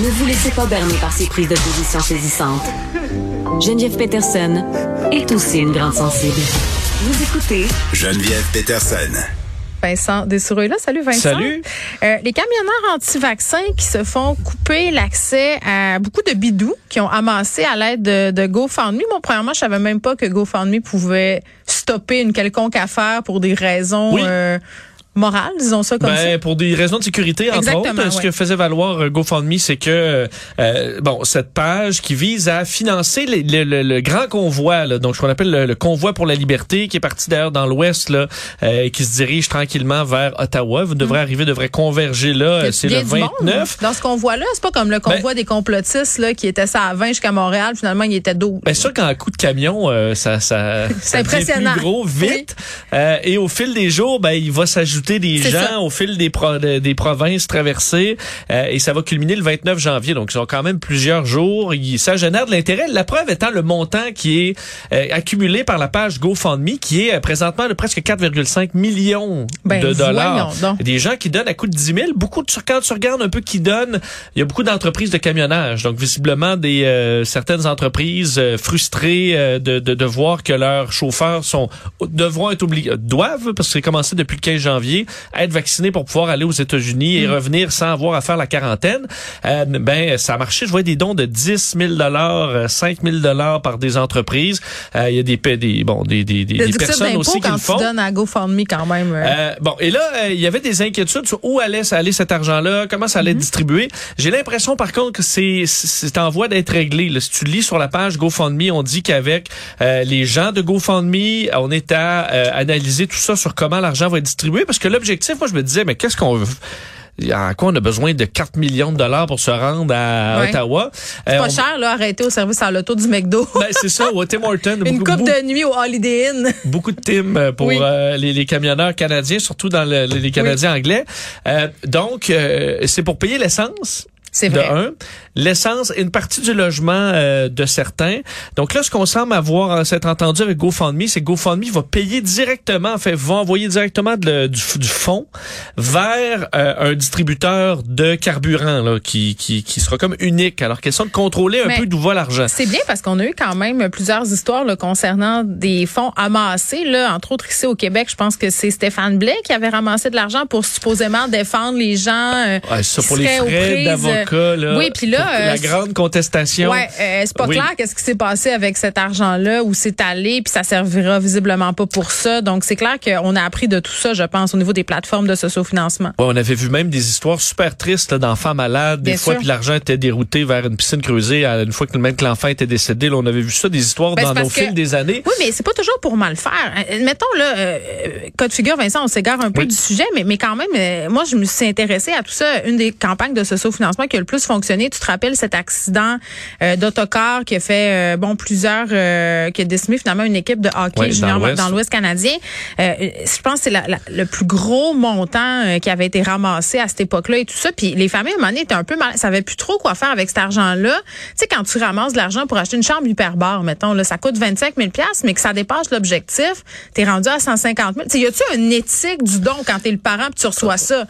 Ne vous laissez pas berner par ces prises de position saisissantes. Geneviève Peterson est aussi une grande sensible. Vous écoutez Geneviève Peterson. Vincent Dessoureux là. Salut Vincent. Salut. Euh, les camionneurs anti-vaccins qui se font couper l'accès à beaucoup de bidous qui ont amassé à l'aide de, de GoFundMe. Moi, premièrement, je savais même pas que GoFundMe pouvait stopper une quelconque affaire pour des raisons Oui. euh, morales, disons ça comme Ben, ça. pour des raisons de sécurité, entre Exactement, autres, ce ouais. que faisait valoir euh, GoFundMe, c'est que euh, bon, cette page qui vise à financer les- le, le- le grand convoi, là, donc ce qu'on appelle le, le convoi pour la liberté, qui est parti d'ailleurs dans l'Ouest, là, euh, qui se dirige tranquillement vers Ottawa. Vous devrez arriver, devrait converger là. Mm. Euh, C'est le du monde 29. Dans ce convoi-là, c'est pas comme le convoi des complotistes là, qui était ça à 20 jusqu'à Montréal. Finalement, il était 12. Ben sûr qu'en coup de camion, euh, ça, ça, ça devient impressionnant. plus gros vite. Euh, et au fil des jours, ben il va s'ajouter des gens ça. au fil des pro- des provinces traversées euh, et ça va culminer le 29 janvier. Donc ils ont quand même plusieurs jours. Il- ça génère de l'intérêt. La preuve étant le montant qui est euh, accumulé par la page GoFundMe, qui est euh, présentement de presque 4,5 millions Ben, de dollars. Des gens qui donnent à coût de 10 000. Beaucoup de quand tu regardes un peu qui donnent, il y a beaucoup d'entreprises de camionnage. Donc visiblement des certaines entreprises frustrées de, de, de voir que leurs chauffeurs sont devront être obligés doivent parce que c'est commencé depuis le 15 janvier être vaccinés pour pouvoir aller aux États-Unis et revenir sans avoir à faire la quarantaine. Euh, ben ça a marché. Je vois des dons de 10 000 dollars, 5 000 dollars par des entreprises. Euh, Il y a des des bon des des, des, des personnes aussi qui le font. tu donnes à GoFundMe quand même. euh. Euh, bon, et là, euh, il y avait des inquiétudes sur où allait aller cet argent-là, comment ça allait être distribué. J'ai l'impression, par contre, que c'est c'est en voie d'être réglé. Là. Si tu lis sur la page GoFundMe, on dit qu'avec euh, les gens de GoFundMe, on est à euh, analyser tout ça sur comment l'argent va être distribué. Parce que l'objectif, moi, je me disais, mais qu'est-ce qu'on veut? En quoi on a besoin de 4 millions de dollars pour se rendre à Ouais. Ottawa? C'est Euh, pas on- cher, là, arrêter au service à l'auto du McDo. Ben, c'est ça, au Tim Hortons. Une beaucoup- coupe beaucoup- de nuit au Holiday Inn. beaucoup de teams euh, pour Oui. euh, les, les camionneurs canadiens, surtout dans le- les Canadiens anglais. Euh, donc, euh, c'est pour payer l'essence. C'est De vrai. un, l'essence et une partie du logement euh, de certains. Donc là, ce qu'on semble avoir euh, s'être entendu avec GoFundMe, c'est que GoFundMe va payer directement, en fait, va envoyer directement de- du, du fonds vers euh, un distributeur de carburant là, qui, qui, qui sera comme unique. Alors, question de contrôler un Mais- peu d'où va l'argent. C'est bien parce qu'on a eu quand même plusieurs histoires là, concernant des fonds amassés. Là, entre autres, ici au Québec, je pense que c'est Stéphane Blais qui avait ramassé de l'argent pour supposément défendre les gens. euh, Ouais, ça qui pour les frais prises, d'avocat, là. Oui, puis là, la euh, grande contestation. Ouais, euh, c'est pas Oui. clair qu'est-ce qui s'est passé avec cet argent-là, où c'est allé, puis ça servira visiblement pas pour ça. Donc c'est clair qu'on a appris de tout ça, je pense, au niveau des plateformes de sociofinancement. Ouais, on avait vu même des histoires super tristes d'enfants malades, des Bien fois, puis l'argent était dérouté vers une piscine creusée une fois que même que l'enfant était décédé. Là, on avait vu ça, des histoires Ben, dans que- fils des années. Oui, mais c'est pas toujours pour mal faire. Euh, Mettons là, euh, euh, cas de figure, Vincent, on s'égare un peu Oui. du sujet, mais mais quand même, euh, moi je me suis intéressée à tout ça. Une des campagnes de sociofinancement qui a le plus fonctionné. Tu te rappelles cet accident euh, d'autocar qui a fait euh, bon plusieurs, euh, qui a décimé finalement une équipe de hockey Ouais, junior dans l'Ouest canadien. Je pense que c'est la- la- le plus gros montant qui avait été ramassé à cette époque-là et tout ça. Puis les familles à un moment donné étaient un peu mal, savaient plus trop quoi faire avec cet argent-là. Tu sais, quand tu ramasses de l'argent pour acheter une chambre hyperbare, mettons, là, ça coûte 25 000 mais que ça dépasse l'objectif, t'es rendu à 150 000. Tu sais, y a-tu une éthique du don quand t'es le parent puis tu reçois ça?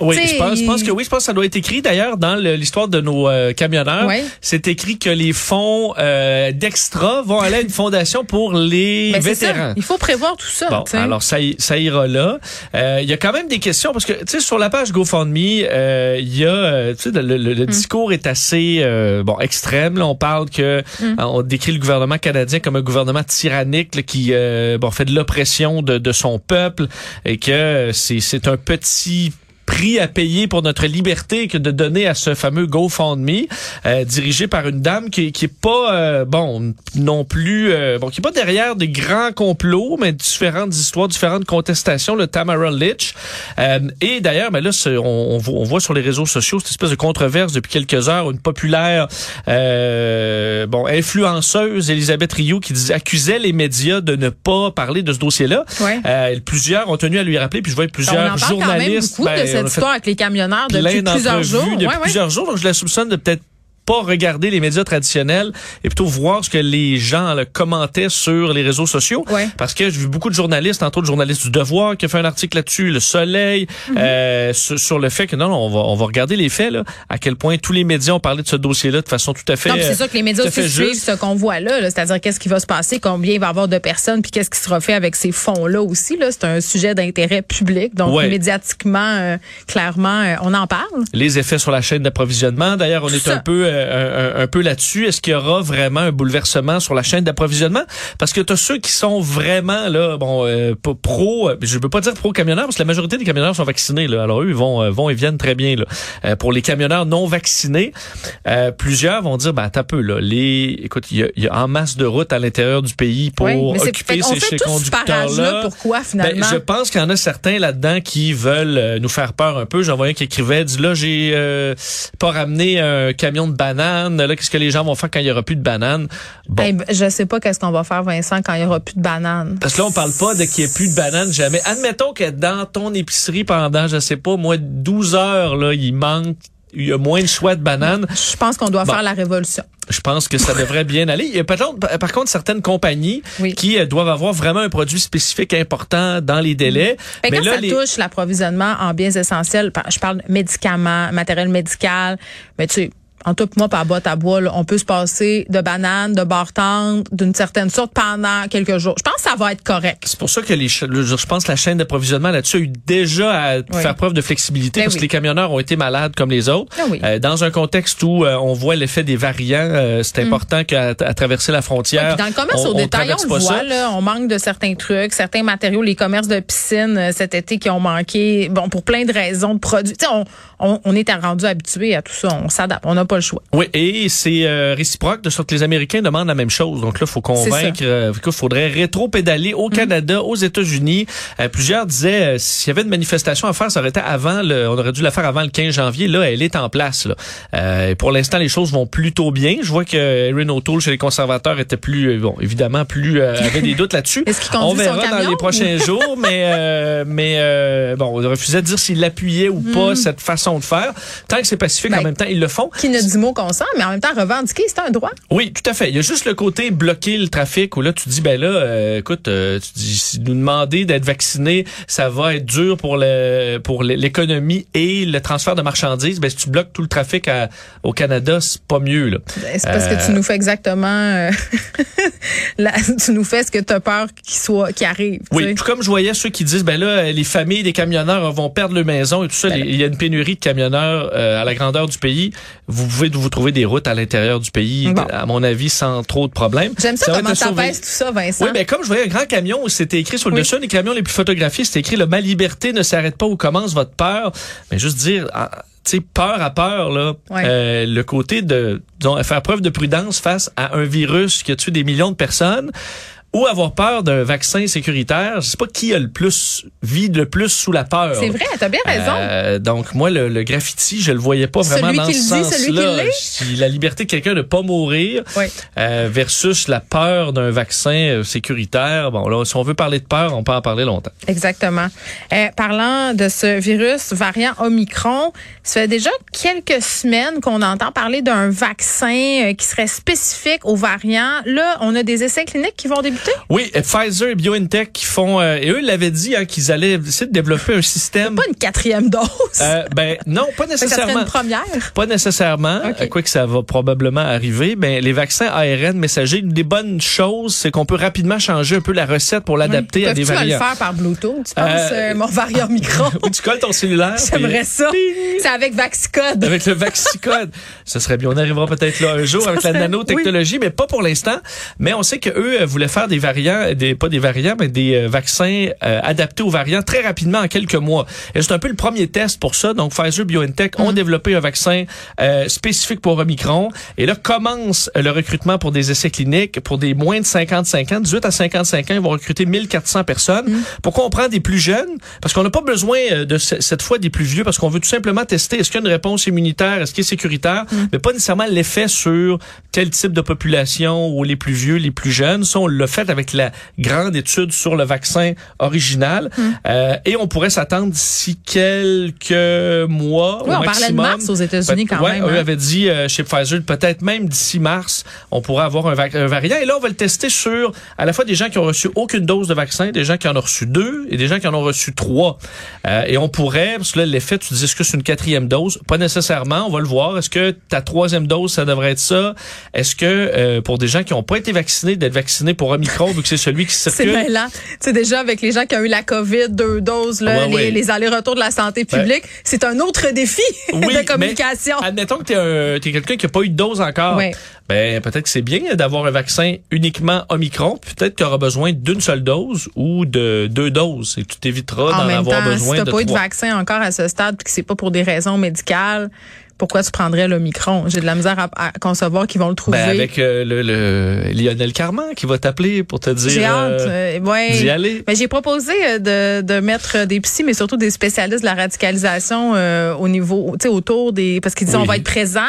Oui, je pense, je pense que oui, je pense que ça doit être écrit d'ailleurs dans l'histoire de nos euh, camionneurs. Ouais. C'est écrit que les fonds euh, d'extra vont aller à une fondation pour les Ben, vétérans. Il faut prévoir tout ça. Bon, alors ça, ira là. Euh, Il y a quand même des questions parce que tu sais sur la page GoFundMe, euh, il y a tu sais le, le- Mm. discours est assez euh, bon extrême. Là, on parle que Mm. on décrit le gouvernement canadien comme un gouvernement tyrannique là, qui euh, bon fait de l'oppression de, de son peuple et que c'est c'est un petit prix à payer pour notre liberté que de donner à ce fameux GoFundMe euh, dirigé par une dame qui, qui est pas euh, bon non plus euh, bon qui est pas derrière des grands complots mais différentes histoires différentes contestations le Tamara Litch Euh, et d'ailleurs ben là on, on voit- on voit sur les réseaux sociaux cette espèce de controverse depuis quelques heures une populaire bon influenceuse Elisabeth Rioux qui accusait les médias de ne pas parler de ce dossier-là Ouais. euh, plusieurs ont tenu à lui rappeler puis je vois on plusieurs en parle quand même cette histoire avec les camionneurs depuis plusieurs jours. depuis Ouais, ouais. plusieurs jours. Donc, je la soupçonne de peut-être pas regarder les médias traditionnels et plutôt voir ce que les gens là, commentaient sur les réseaux sociaux. Ouais. Parce que j'ai vu beaucoup de journalistes, entre autres le journaliste du Devoir qui a fait un article là-dessus, Le Soleil, Mhm. euh, sur, sur le fait que non, non, on va, on va regarder les faits, là, à quel point tous les médias ont parlé de ce dossier-là de façon tout à fait c'est sûr que les médias aussi suivent ce qu'on voit là, là, c'est-à-dire qu'est-ce qui va se passer, combien il va y avoir de personnes, puis qu'est-ce qui sera fait avec ces fonds-là aussi. Là, c'est un sujet d'intérêt public, donc Ouais. médiatiquement, euh, clairement, euh, on en parle. les effets sur la chaîne d'approvisionnement. D'ailleurs, on Tout est ça. un peu euh, un, un peu là-dessus. Est-ce qu'il y aura vraiment un bouleversement sur la chaîne d'approvisionnement? Parce que tu as ceux qui sont vraiment là, bon, euh, pro. euh, Je veux pas dire pro camionneurs parce que la majorité des camionneurs sont vaccinés. Là. Alors eux, ils vont euh, vont et viennent très bien. Là. Pour les camionneurs non vaccinés, euh, plusieurs vont dire, ben t'as peu là. Les, écoute, il y a, y a en masse de routes à l'intérieur du pays pour Oui, occuper ces, ces conducteurs-là. Pourquoi, finalement? Ben, je pense qu'il y en a certains là-dedans qui veulent nous faire peur un peu. J'en voyais un qui écrivait, dit là, j'ai euh, pas ramené un camion de bananes. Là, qu'est-ce que les gens vont faire quand il y aura plus de bananes? Bon. Je sais pas qu'est-ce qu'on va faire, Vincent, quand il y aura plus de bananes. Parce que là, on parle pas de qu'il n'y ait plus de bananes jamais. Admettons que dans ton épicerie pendant, je sais pas, moi, 12 heures, là, il manque, il y a moins de choix de bananes. Je pense qu'on doit Bon. faire la révolution. Je pense que ça devrait bien aller. Il y a par contre, par contre certaines compagnies Oui. qui euh, doivent avoir vraiment un produit spécifique important dans les délais. Fait que Mais quand là, ça les... touche l'approvisionnement en biens essentiels, par- je parle de médicaments, matériel médical, mais tu sais, en tout moi, par boîte à bois, là, on peut se passer de bananes, de bartendes, d'une certaine sorte pendant quelques jours. Je pense que ça va être correct. C'est pour ça que les, je pense que la chaîne d'approvisionnement là-dessus a eu déjà à faire preuve de flexibilité Ben parce oui. que les camionneurs ont été malades comme les autres. Ah oui. Euh, dans un contexte où euh, on voit l'effet des variants, euh, c'est important qu'à à traverser la frontière. Mm. Dans le commerce on- au on détail, on, traverse le voit, là, on manque de certains trucs, certains matériaux, les commerces de piscine euh, cet été qui ont manqué, bon, pour plein de raisons de produits. Tu sais, on, on, on est rendu habitué à tout ça, on s'adapte, on n'a pas le choix. Oui, et c'est euh, réciproque de sorte que les Américains demandent la même chose. Donc là, il faut convaincre euh, qu'il faudrait rétro-pédaler au Canada, aux États-Unis. Euh, plusieurs disaient euh, s'il y avait une manifestation à faire, ça aurait été avant le, on aurait dû la faire avant le 15 janvier. Là, elle est en place. Là. Euh, pour l'instant, les choses vont plutôt bien. Je vois que Erin O'Toole chez les conservateurs était plus, bon, évidemment, plus euh, avait des doutes là-dessus. Est-ce qu'il On son verra dans les ou- prochains jours, mais euh, mais bon, on refusait de dire s'il appuyait ou pas cette façon de faire. Tant que c'est pacifique. Ben, en même temps, ils le font. Qui ne dit mot qu'on sent, mais en même temps, revendiquer, c'est un droit. Oui, tout à fait. Il y a juste le côté bloquer le trafic où là tu dis ben là euh, écoute euh, tu dis si nous demander d'être vacciné, ça va être dur pour le pour l'économie et le transfert de marchandises. Ben si tu bloques tout le trafic à- au Canada, c'est pas mieux là. Ben, C'est parce que tu nous fais exactement, euh, tu nous fais ce que tu as peur qu'il soit, qu'il arrive. Oui, tout comme je voyais ceux qui disent ben là les familles des camionneurs vont perdre leur maison et tout Ben ça, les- il y a une pénurie camionneurs euh, à la grandeur du pays. Vous pouvez vous trouver des routes à l'intérieur du pays Bon. à mon avis sans trop de problèmes. J'aime ça, comment ça pèse tout ça, Vincent. Oui, ben comme je voyais un grand camion c'était écrit sur le Oui. dessus, un des camions les plus photographiés, c'était écrit ma liberté ne s'arrête pas où commence votre peur. Mais juste dire, ah, tu sais, peur à peur là, Ouais. euh, le côté de disons, faire preuve de prudence face à un virus qui a tué des millions de personnes. Ou avoir peur d'un vaccin sécuritaire, je sais pas qui a le plus vide le plus sous la peur. C'est vrai, t'as bien raison. Euh, donc moi le, le graffiti, je le voyais pas vraiment Celui dans ce sens-là. La liberté de quelqu'un de pas mourir Oui. euh, versus la peur d'un vaccin euh, sécuritaire. Bon là, si on veut parler de peur, on peut en parler longtemps. Exactement. Euh, parlant de ce virus variant Omicron, Ça fait déjà quelques semaines qu'on entend parler d'un vaccin euh, qui serait spécifique aux variants. Là, on a des essais cliniques qui vont débuter? Oui, Pfizer et BioNTech qui font euh, et eux l'avaient dit hein, qu'ils allaient essayer de développer un système. Pas une quatrième dose. Euh, ben non, pas que ça nécessairement. une première. Pas nécessairement, quoi que ça va probablement arriver. Ben les vaccins ARN messagers, une des bonnes choses, c'est qu'on peut rapidement changer un peu la recette pour l'adapter à des Peux-tu me le variants. faire par Bluetooth? Tu penses, Euh, mon variant micro? Ou tu colles ton cellulaire. J'aimerais puis- ça. Avec Vaxicode. Avec le Vaxicode. Ce serait bien. On arrivera peut-être là un jour Ça avec la serait- nanotechnologie, mais pas pour l'instant. Mais on sait que eux euh, voulaient faire des variants, des, pas des variants, mais des euh, vaccins euh, adaptés aux variants très rapidement en quelques mois. Et c'est un peu le premier test pour ça. Donc Pfizer, BioNTech Mm. ont développé un vaccin euh, spécifique pour Omicron. Et là commence euh, le recrutement pour des essais cliniques pour des moins de 55 ans, 18 à 55 ans, ils vont recruter 1400 personnes. Mm. Pourquoi on prend des plus jeunes? Parce qu'on n'a pas besoin euh, de ce- cette fois des plus vieux, parce qu'on veut tout simplement tester est-ce qu'il y a une réponse immunitaire, est-ce qu'il est sécuritaire, mais pas nécessairement l'effet sur tel type de population ou les plus vieux, les plus jeunes. Ça, on l'a fait avec la grande étude sur le vaccin original, Euh, et on pourrait s'attendre d'ici quelques mois Oui, au on parlait de mars aux États-Unis quand ouais, même. Eux hein. avaient dit euh, chez Pfizer, peut-être même d'ici mars, on pourrait avoir un, un variant. Et là, on va le tester sur à la fois des gens qui ont reçu aucune dose de vaccin, des gens qui en ont reçu deux et des gens qui en ont reçu trois. Euh, et on pourrait, parce que là, l'effet, tu dis, est-ce que c'est une quatrième dose? Pas nécessairement, on va le voir. Est-ce que ta troisième dose, ça devrait être ça? Est-ce que euh, pour des gens qui n'ont pas été vaccinés, d'être vaccinés pour Omicron, vu que c'est celui qui C'est circule? mêlant. Tu sais, déjà, avec les gens qui ont eu la COVID, deux doses, là, Ouais, les, ouais. les allers-retours de la santé publique, c'est un autre défi Oui, de communication. mais admettons que tu es, quelqu'un qui n'a pas eu de dose encore. Ben, peut-être que c'est bien d'avoir un vaccin uniquement Omicron. Peut-être que tu auras besoin d'une seule dose ou de deux doses et tu t'éviteras en d'en avoir temps, besoin si de pas eu de vaccin encore à ce stade, puis que c'est pas pour des raisons médicales, pourquoi tu prendrais le micron? J'ai de la misère à, à concevoir qu'ils vont le trouver. Ben, avec euh, le, le Lionel Carman qui va t'appeler pour te dire J'ai hâte. euh, euh, ouais. d'y aller. Mais j'ai proposé de, de mettre des psys, mais surtout des spécialistes de la radicalisation euh, au niveau, tu sais, autour des, parce qu'ils disent Oui. on va être présent.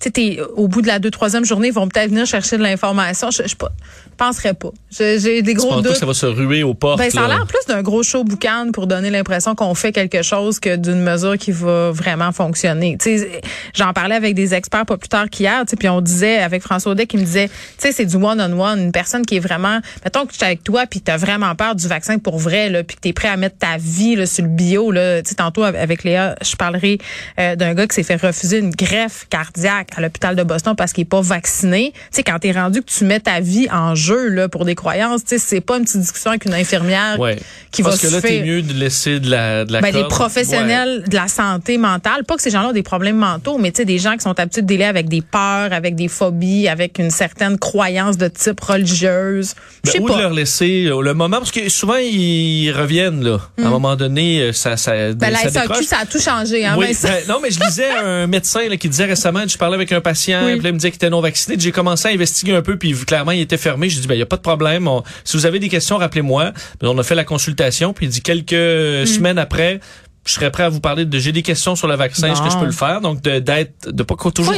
Tu sais, t'es- au bout de la deux troisième journée, ils vont peut-être venir chercher de l'information. Je, je pas- penserais pas. Je- J'ai des Tu gros pas doutes. que ça va se ruer aux portes. Ben, ça a l'air plus d'un gros show boucan pour donner l'impression qu'on fait quelque chose que d'une mesure qui va vraiment fonctionner. Tu sais, j'en parlais avec des experts pas plus tard qu'hier, tu sais, puis on disait avec François Audet qui me disait, tu sais, c'est du one-on-one, une personne qui est vraiment, mettons que tu es avec toi puis tu as vraiment peur du vaccin pour vrai là, puis que tu es prêt à mettre ta vie là, sur le bio là, tu sais tantôt avec Léa, je parlerai euh, d'un gars qui s'est fait refuser une greffe cardiaque à l'hôpital de Boston parce qu'il est pas vacciné. Tu sais quand tu es rendu que tu mets ta vie en jeu là pour des croyances, tu sais c'est pas une petite discussion avec une infirmière Ouais. qui Parce va que là, se faire mieux de laisser de la, de la ben, des corde. professionnels de la santé mentale, pas que ces gens-là ont des problèmes mentaux, mais tu sais des gens qui sont habitués de délai avec des peurs, avec des phobies, avec une certaine croyance de type religieuse. Ben, ou de pas. leur laisser euh, le moment, parce que souvent, ils reviennent, là. À un moment donné, euh, ça, ça. Ben, la ça SAQ, décroche. ça a tout changé, hein, Oui, ben, non, mais je lisais un médecin là, qui disait récemment, je parlais avec un patient, Oui. puis là, il me disait qu'il était non vacciné. J'ai commencé à investiguer un peu, puis clairement, il était fermé. J'ai dit, ben, il n'y a pas de problème. On- si vous avez des questions, rappelez-moi. Ben, on a fait la consultation, puis il dit quelques Hmm. semaines après, je serais prêt à vous parler de j'ai des questions sur le vaccin, est-ce que je peux le faire? Donc, de, d'être, de pas toujours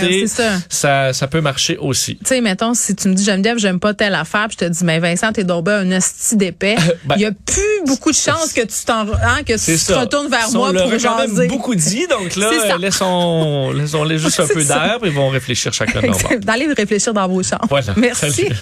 c'est ça. ça, ça peut marcher aussi. Tu sais, mettons, si tu me dis, Geneviève, j'aime pas telle affaire, puis je te dis, mais Vincent, t'es donc ben un hostie d'épais. Ben, il y a plus beaucoup de chances que tu t'en, hein, que tu te retournes vers moi pour jaser. beaucoup dit, donc là, euh, laissons, laissons-les juste un peu d'air, ils vont réfléchir chacun leur. D'aller réfléchir dans vos chambres. Voilà. Merci. Salut.